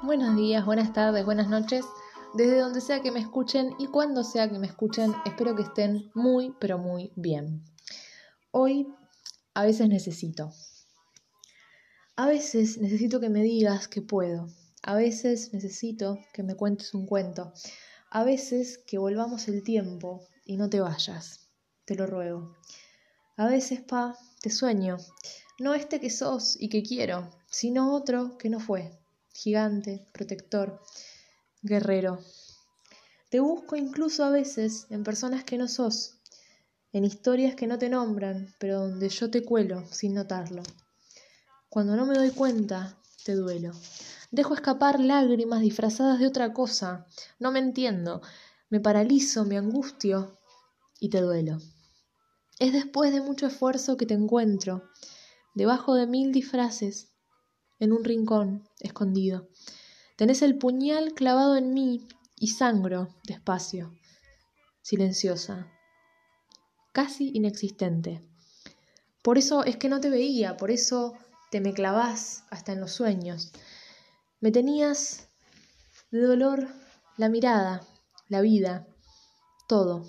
Buenos días, buenas tardes, buenas noches. Desde donde sea que me escuchen y cuando sea que me escuchen, espero que estén muy, pero muy bien. Hoy a veces necesito. A veces necesito que me digas que puedo. A veces necesito que me cuentes un cuento. A veces que volvamos el tiempo y no te vayas. Te lo ruego. A veces, pa, te sueño. No este que sos y que quiero, sino otro que no fue gigante, protector, guerrero. Te busco incluso a veces en personas que no sos, en historias que no te nombran, pero donde yo te cuelo sin notarlo. Cuando no me doy cuenta, te duelo. Dejo escapar lágrimas disfrazadas de otra cosa. No me entiendo. Me paralizo, me angustio y te duelo. Es después de mucho esfuerzo que te encuentro, debajo de mil disfraces, en un rincón escondido. Tenés el puñal clavado en mí y sangro despacio, silenciosa, casi inexistente. Por eso es que no te veía, por eso te me clavás hasta en los sueños. Me tenías de dolor la mirada, la vida, todo.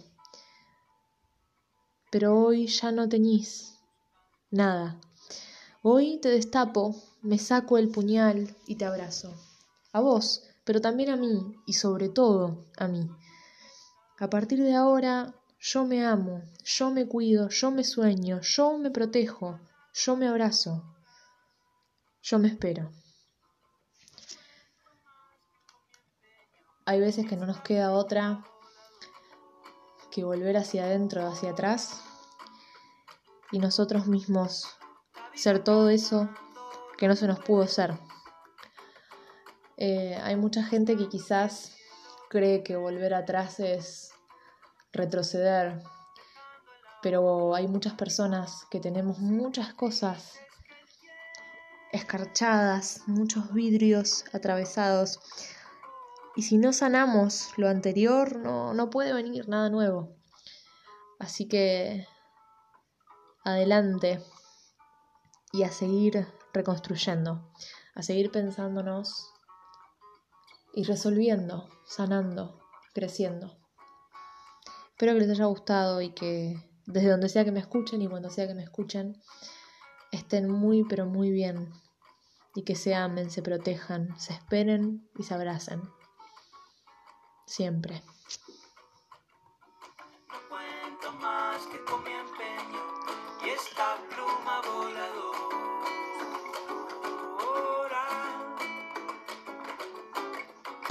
Pero hoy ya no teñís nada. Hoy te destapo me saco el puñal y te abrazo. A vos, pero también a mí y sobre todo a mí. A partir de ahora yo me amo, yo me cuido, yo me sueño, yo me protejo, yo me abrazo, yo me espero. Hay veces que no nos queda otra que volver hacia adentro, hacia atrás y nosotros mismos ser todo eso que no se nos pudo ser. Eh, hay mucha gente que quizás cree que volver atrás es retroceder, pero hay muchas personas que tenemos muchas cosas escarchadas, muchos vidrios atravesados. Y si no sanamos lo anterior, no, no puede venir nada nuevo. Así que adelante y a seguir reconstruyendo, a seguir pensándonos y resolviendo, sanando, creciendo. Espero que les haya gustado y que desde donde sea que me escuchen y cuando sea que me escuchen estén muy pero muy bien y que se amen, se protejan, se esperen y se abracen. Siempre. No cuento más que con mi empeño y esta pluma.